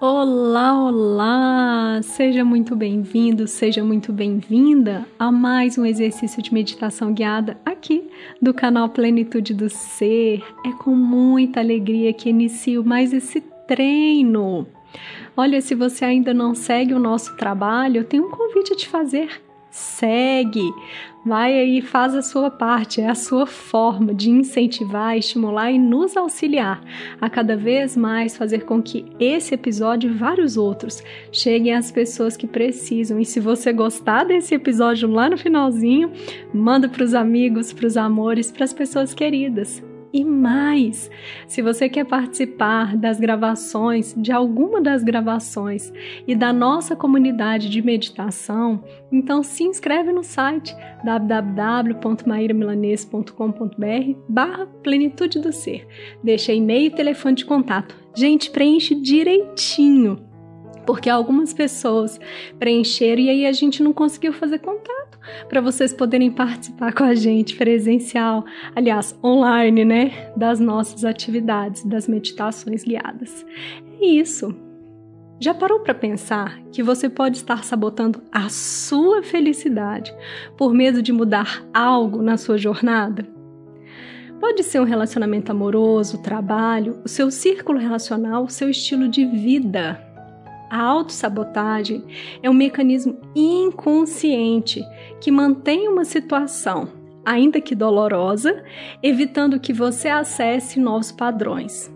Olá, olá! Seja muito bem-vindo, seja muito bem-vinda a mais um exercício de meditação guiada aqui do canal Plenitude do Ser. É com muita alegria que inicio mais esse treino. Olha, se você ainda não segue o nosso trabalho, eu tenho um convite a te fazer segue, vai aí, faz a sua parte, é a sua forma de incentivar, estimular e nos auxiliar a cada vez mais fazer com que esse episódio e vários outros cheguem às pessoas que precisam. E se você gostar desse episódio lá no finalzinho, manda para os amigos, para os amores, para as pessoas queridas e mais. Se você quer participar das gravações, de alguma das gravações e da nossa comunidade de meditação, então se inscreve no site www.mairamilanese.com.br barra plenitude do ser. Deixa e-mail e telefone de contato. Gente, preenche direitinho porque algumas pessoas preencheram e aí a gente não conseguiu fazer contato para vocês poderem participar com a gente presencial, aliás, online, né, das nossas atividades, das meditações guiadas. É isso. Já parou para pensar que você pode estar sabotando a sua felicidade por medo de mudar algo na sua jornada? Pode ser um relacionamento amoroso, trabalho, o seu círculo relacional, o seu estilo de vida. A autossabotagem é um mecanismo inconsciente que mantém uma situação, ainda que dolorosa, evitando que você acesse novos padrões.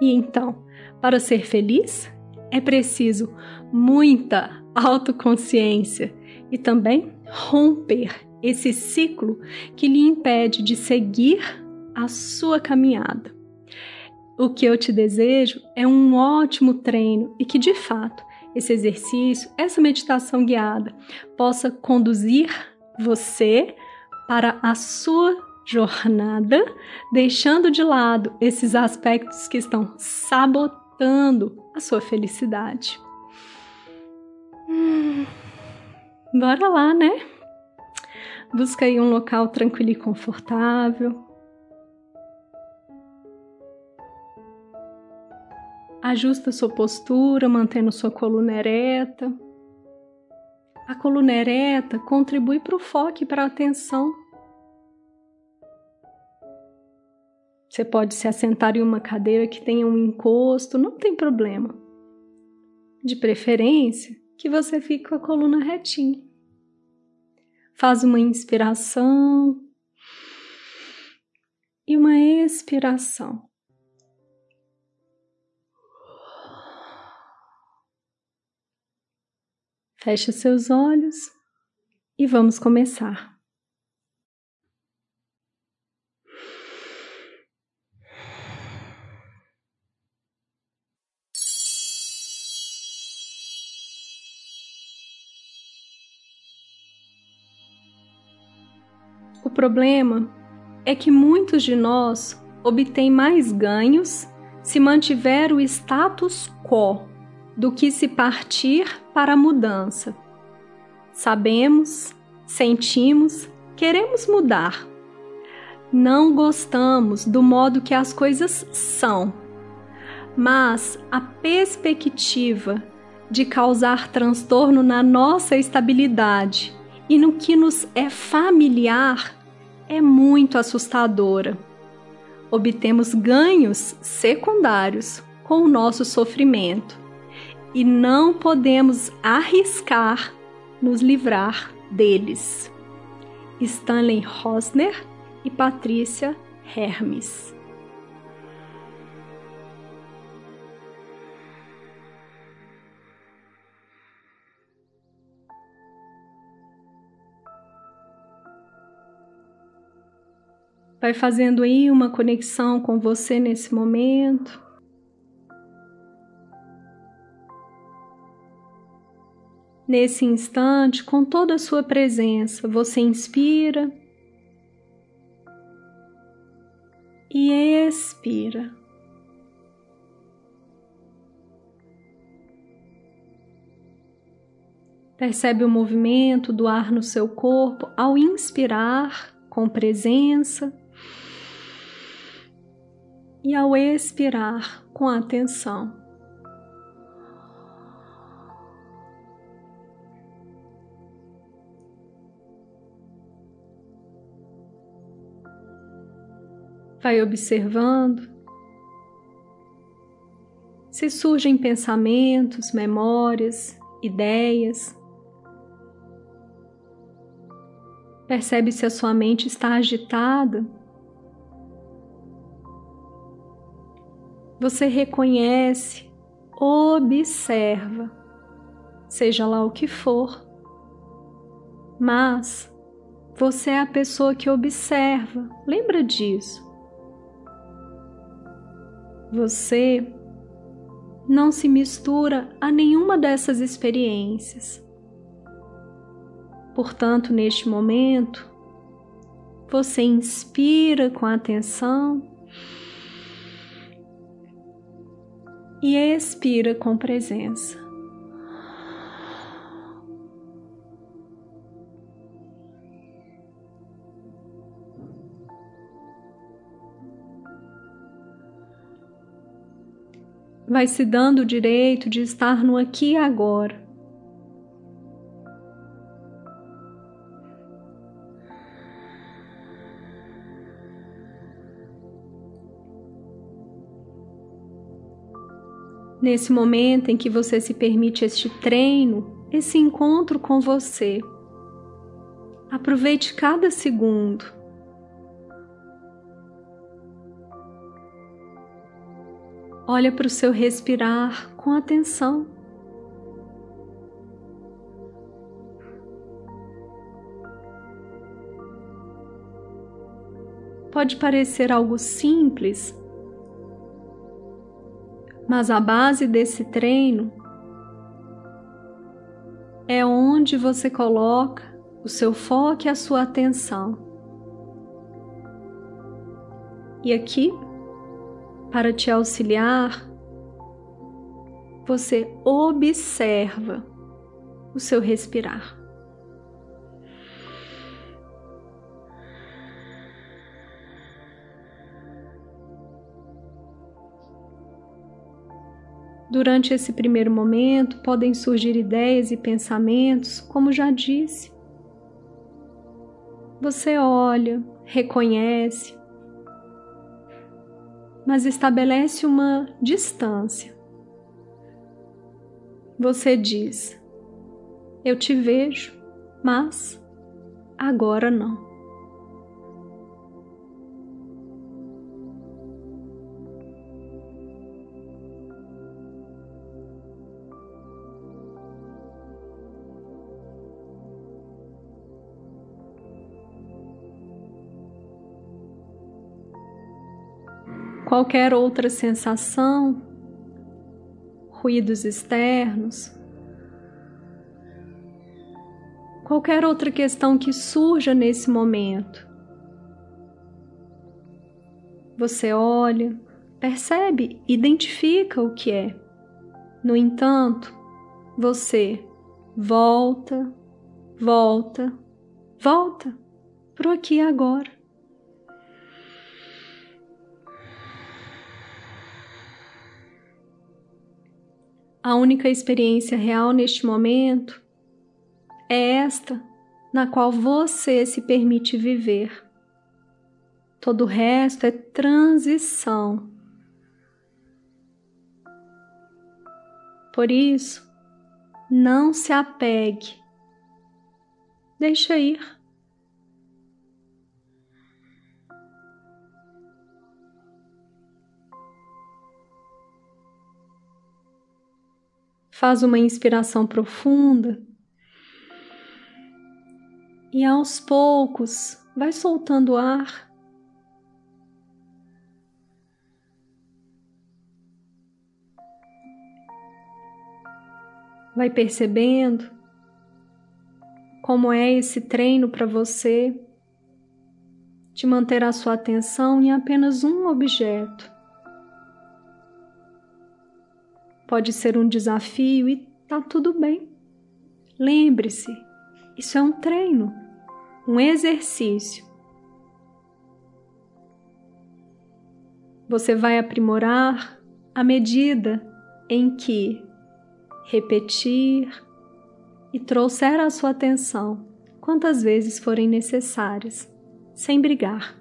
E então, para ser feliz, é preciso muita autoconsciência e também romper esse ciclo que lhe impede de seguir a sua caminhada. O que eu te desejo é um ótimo treino e que, de fato, esse exercício, essa meditação guiada, possa conduzir você para a sua jornada, deixando de lado esses aspectos que estão sabotando a sua felicidade. Hum, bora lá, né? Busca aí um local tranquilo e confortável. Ajusta sua postura, mantendo sua coluna ereta. A coluna ereta contribui para o foco e para a atenção. Você pode se assentar em uma cadeira que tenha um encosto, não tem problema. De preferência, que você fique com a coluna retinha. Faz uma inspiração e uma expiração. Feche seus olhos e vamos começar. O problema é que muitos de nós obtêm mais ganhos se mantiver o status quo do que se partir para a mudança. Sabemos, sentimos, queremos mudar. Não gostamos do modo que as coisas são, mas a perspectiva de causar transtorno na nossa estabilidade e no que nos é familiar é muito assustadora. Obtemos ganhos secundários com o nosso sofrimento e não podemos arriscar nos livrar deles. Stanley Rosner e Patrícia Hermes. Vai fazendo aí uma conexão com você nesse momento. Nesse instante, com toda a sua presença, você inspira e expira. Percebe o movimento do ar no seu corpo ao inspirar com presença e ao expirar com atenção. Vai observando se surgem pensamentos, memórias, ideias. Percebe se a sua mente está agitada. Você reconhece, observa, seja lá o que for, mas você é a pessoa que observa, lembra disso. Você não se mistura a nenhuma dessas experiências. Portanto, neste momento, você inspira com atenção e expira com presença. Vai se dando o direito de estar no aqui e agora. Nesse momento em que você se permite este treino, esse encontro com você, aproveite cada segundo. Olha para o seu respirar com atenção. Pode parecer algo simples, mas a base desse treino é onde você coloca o seu foco e a sua atenção. E aqui para te auxiliar, você observa o seu respirar. Durante esse primeiro momento, podem surgir ideias e pensamentos, como já disse. Você olha, reconhece, mas estabelece uma distância. Você diz: Eu te vejo, mas agora não. Qualquer outra sensação, ruídos externos, qualquer outra questão que surja nesse momento. Você olha, percebe, identifica o que é. No entanto, você volta, volta, volta para aqui e agora. A única experiência real neste momento é esta na qual você se permite viver. Todo o resto é transição. Por isso, não se apegue. Deixa ir. Faz uma inspiração profunda e aos poucos vai soltando o ar. Vai percebendo como é esse treino para você de manter a sua atenção em apenas um objeto. Pode ser um desafio e tá tudo bem. Lembre-se, isso é um treino, um exercício. Você vai aprimorar à medida em que repetir e trouxer a sua atenção quantas vezes forem necessárias, sem brigar.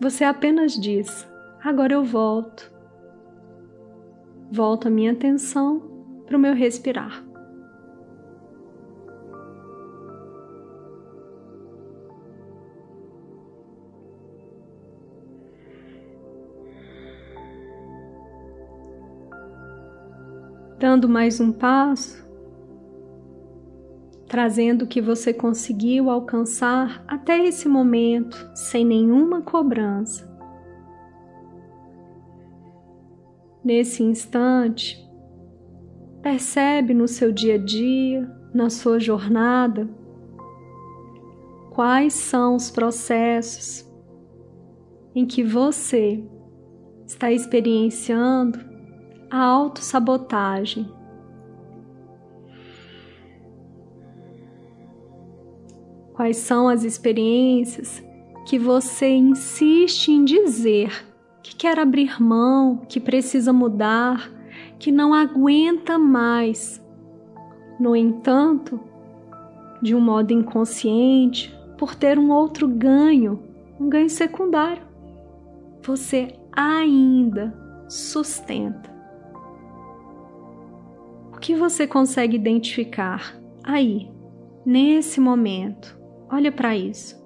você apenas diz: agora eu volto. Volto a minha atenção para o meu respirar. Dando mais um passo, trazendo o que você conseguiu alcançar até esse momento sem nenhuma cobrança. Nesse instante, percebe no seu dia a dia, na sua jornada, quais são os processos em que você está experienciando a autossabotagem. Quais são as experiências que você insiste em dizer que quer abrir mão, que precisa mudar, que não aguenta mais? No entanto, de um modo inconsciente, por ter um outro ganho, um ganho secundário, você ainda sustenta. O que você consegue identificar aí, nesse momento? Olha para isso.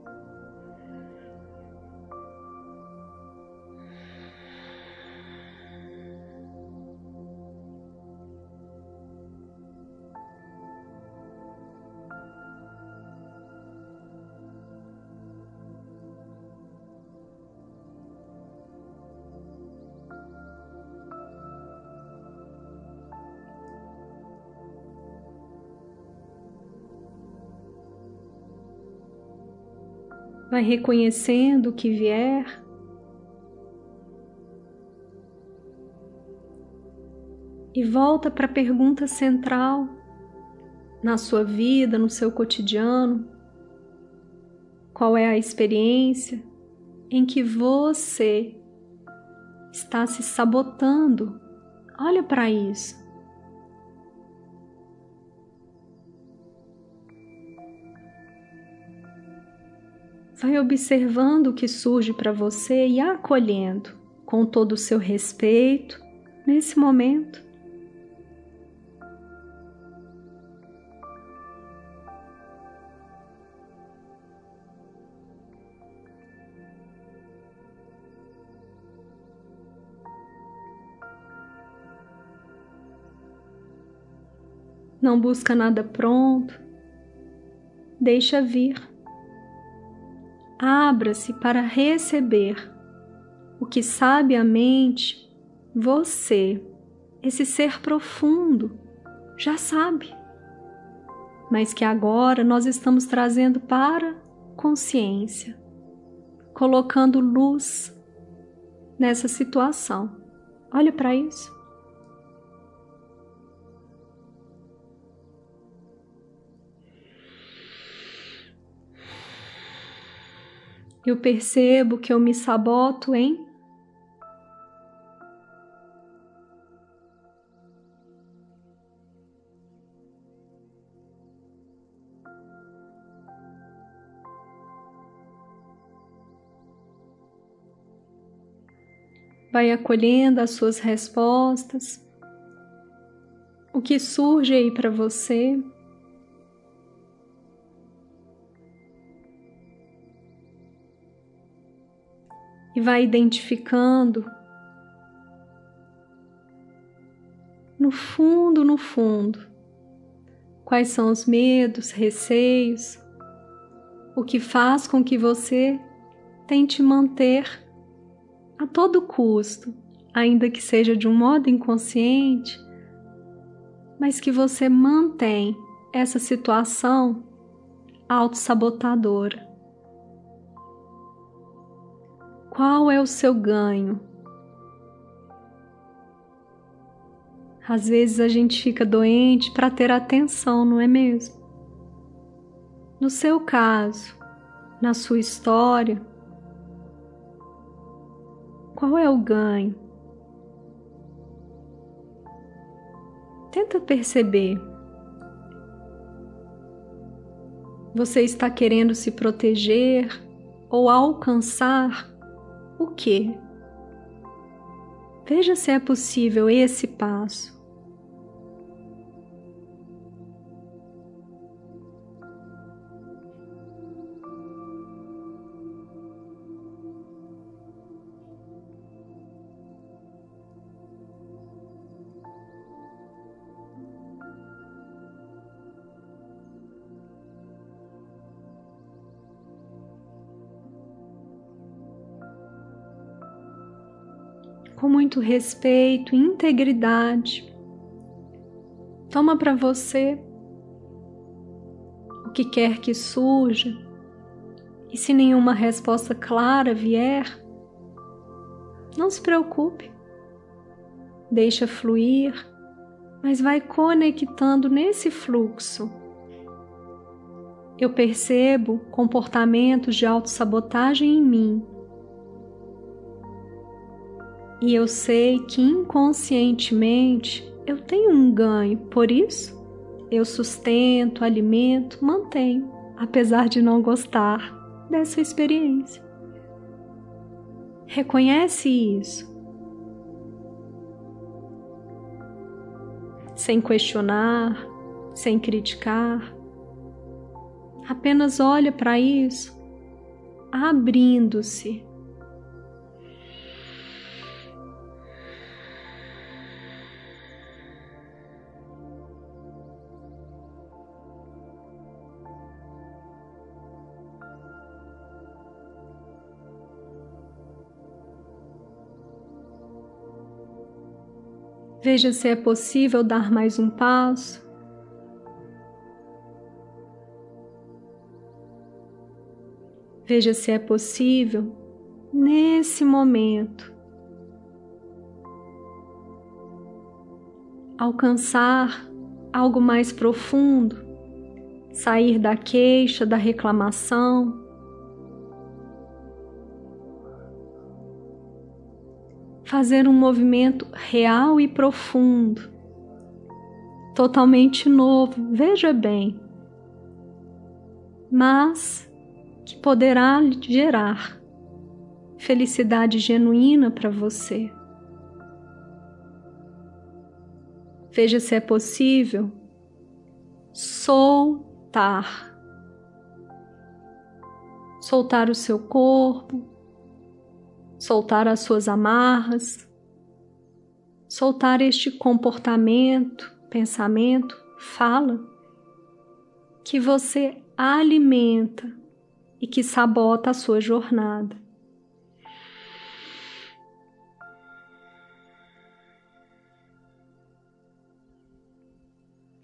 Vai reconhecendo o que vier. E volta para a pergunta central na sua vida, no seu cotidiano. Qual é a experiência em que você está se sabotando? Olha para isso. Vai observando o que surge para você e acolhendo com todo o seu respeito nesse momento. Não busca nada pronto, deixa vir abra-se para receber o que sabiamente você, esse ser profundo, já sabe, mas que agora nós estamos trazendo para consciência, colocando luz nessa situação. Olha para isso. Eu percebo que eu me saboto em vai acolhendo as suas respostas, o que surge aí para você. E vai identificando no fundo, no fundo, quais são os medos, receios, o que faz com que você tente manter a todo custo, ainda que seja de um modo inconsciente, mas que você mantém essa situação autossabotadora. Qual é o seu ganho? Às vezes a gente fica doente para ter atenção, não é mesmo? No seu caso, na sua história, qual é o ganho? Tenta perceber. Você está querendo se proteger ou alcançar o que? Veja se é possível esse passo. Com muito respeito e integridade. Toma para você o que quer que surja, e se nenhuma resposta clara vier, não se preocupe. Deixa fluir, mas vai conectando nesse fluxo. Eu percebo comportamentos de autossabotagem em mim e eu sei que inconscientemente eu tenho um ganho, por isso eu sustento, alimento, mantenho, apesar de não gostar dessa experiência. Reconhece isso. Sem questionar, sem criticar. Apenas olha para isso, abrindo-se Veja se é possível dar mais um passo. Veja se é possível, nesse momento, alcançar algo mais profundo, sair da queixa, da reclamação, fazer um movimento real e profundo, totalmente novo, veja bem, mas que poderá gerar felicidade genuína para você. Veja se é possível soltar. Soltar o seu corpo, soltar as suas amarras, soltar este comportamento, pensamento, fala que você alimenta e que sabota a sua jornada.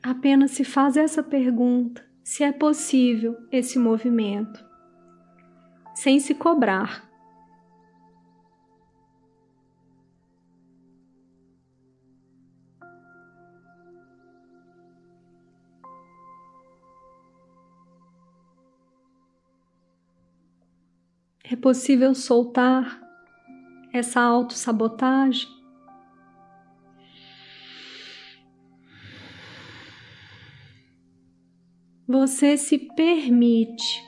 Apenas se faz essa pergunta se é possível esse movimento, sem se cobrar. É possível soltar essa autossabotagem? Você se permite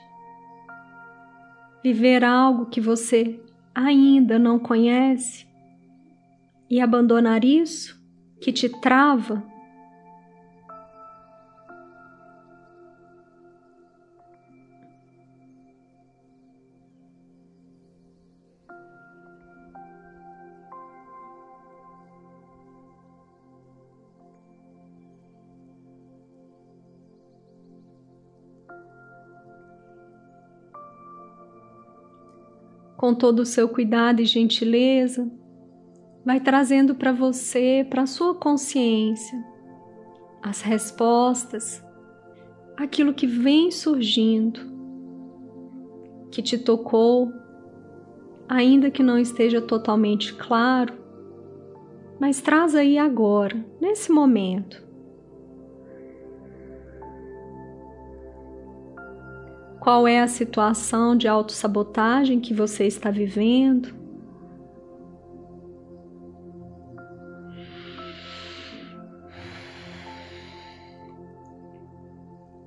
viver algo que você ainda não conhece e abandonar isso que te trava com todo o seu cuidado e gentileza, vai trazendo para você, para a sua consciência, as respostas, aquilo que vem surgindo, que te tocou, ainda que não esteja totalmente claro, mas traz aí agora, nesse momento, Qual é a situação de autossabotagem que você está vivendo?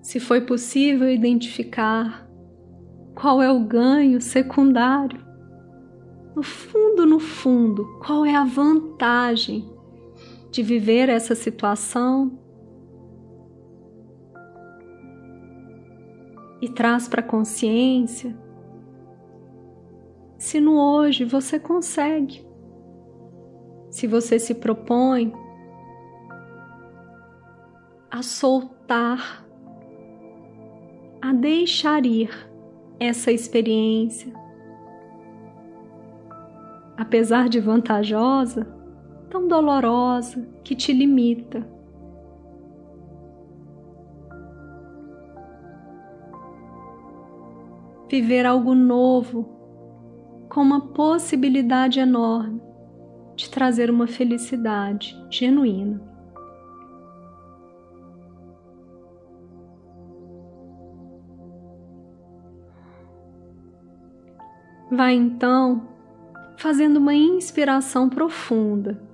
Se foi possível identificar qual é o ganho secundário, no fundo, no fundo, qual é a vantagem de viver essa situação e traz para a consciência se no hoje você consegue, se você se propõe a soltar, a deixar ir essa experiência, apesar de vantajosa, tão dolorosa que te limita. Viver algo novo com uma possibilidade enorme de trazer uma felicidade genuína. Vai então fazendo uma inspiração profunda.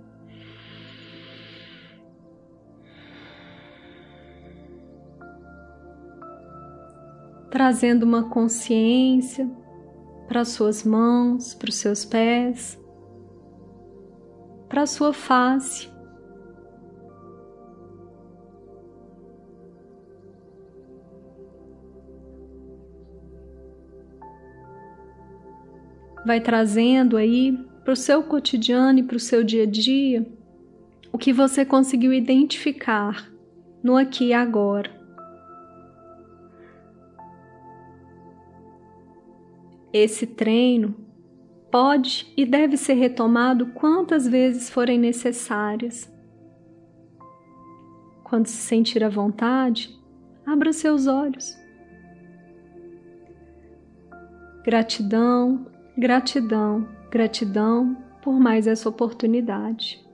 Trazendo uma consciência para suas mãos, para os seus pés, para sua face. vai trazendo aí para o seu cotidiano e para o seu dia a dia o que você conseguiu identificar no aqui e agora. Esse treino pode e deve ser retomado quantas vezes forem necessárias. Quando se sentir à vontade, abra seus olhos. Gratidão Gratidão, gratidão por mais essa oportunidade.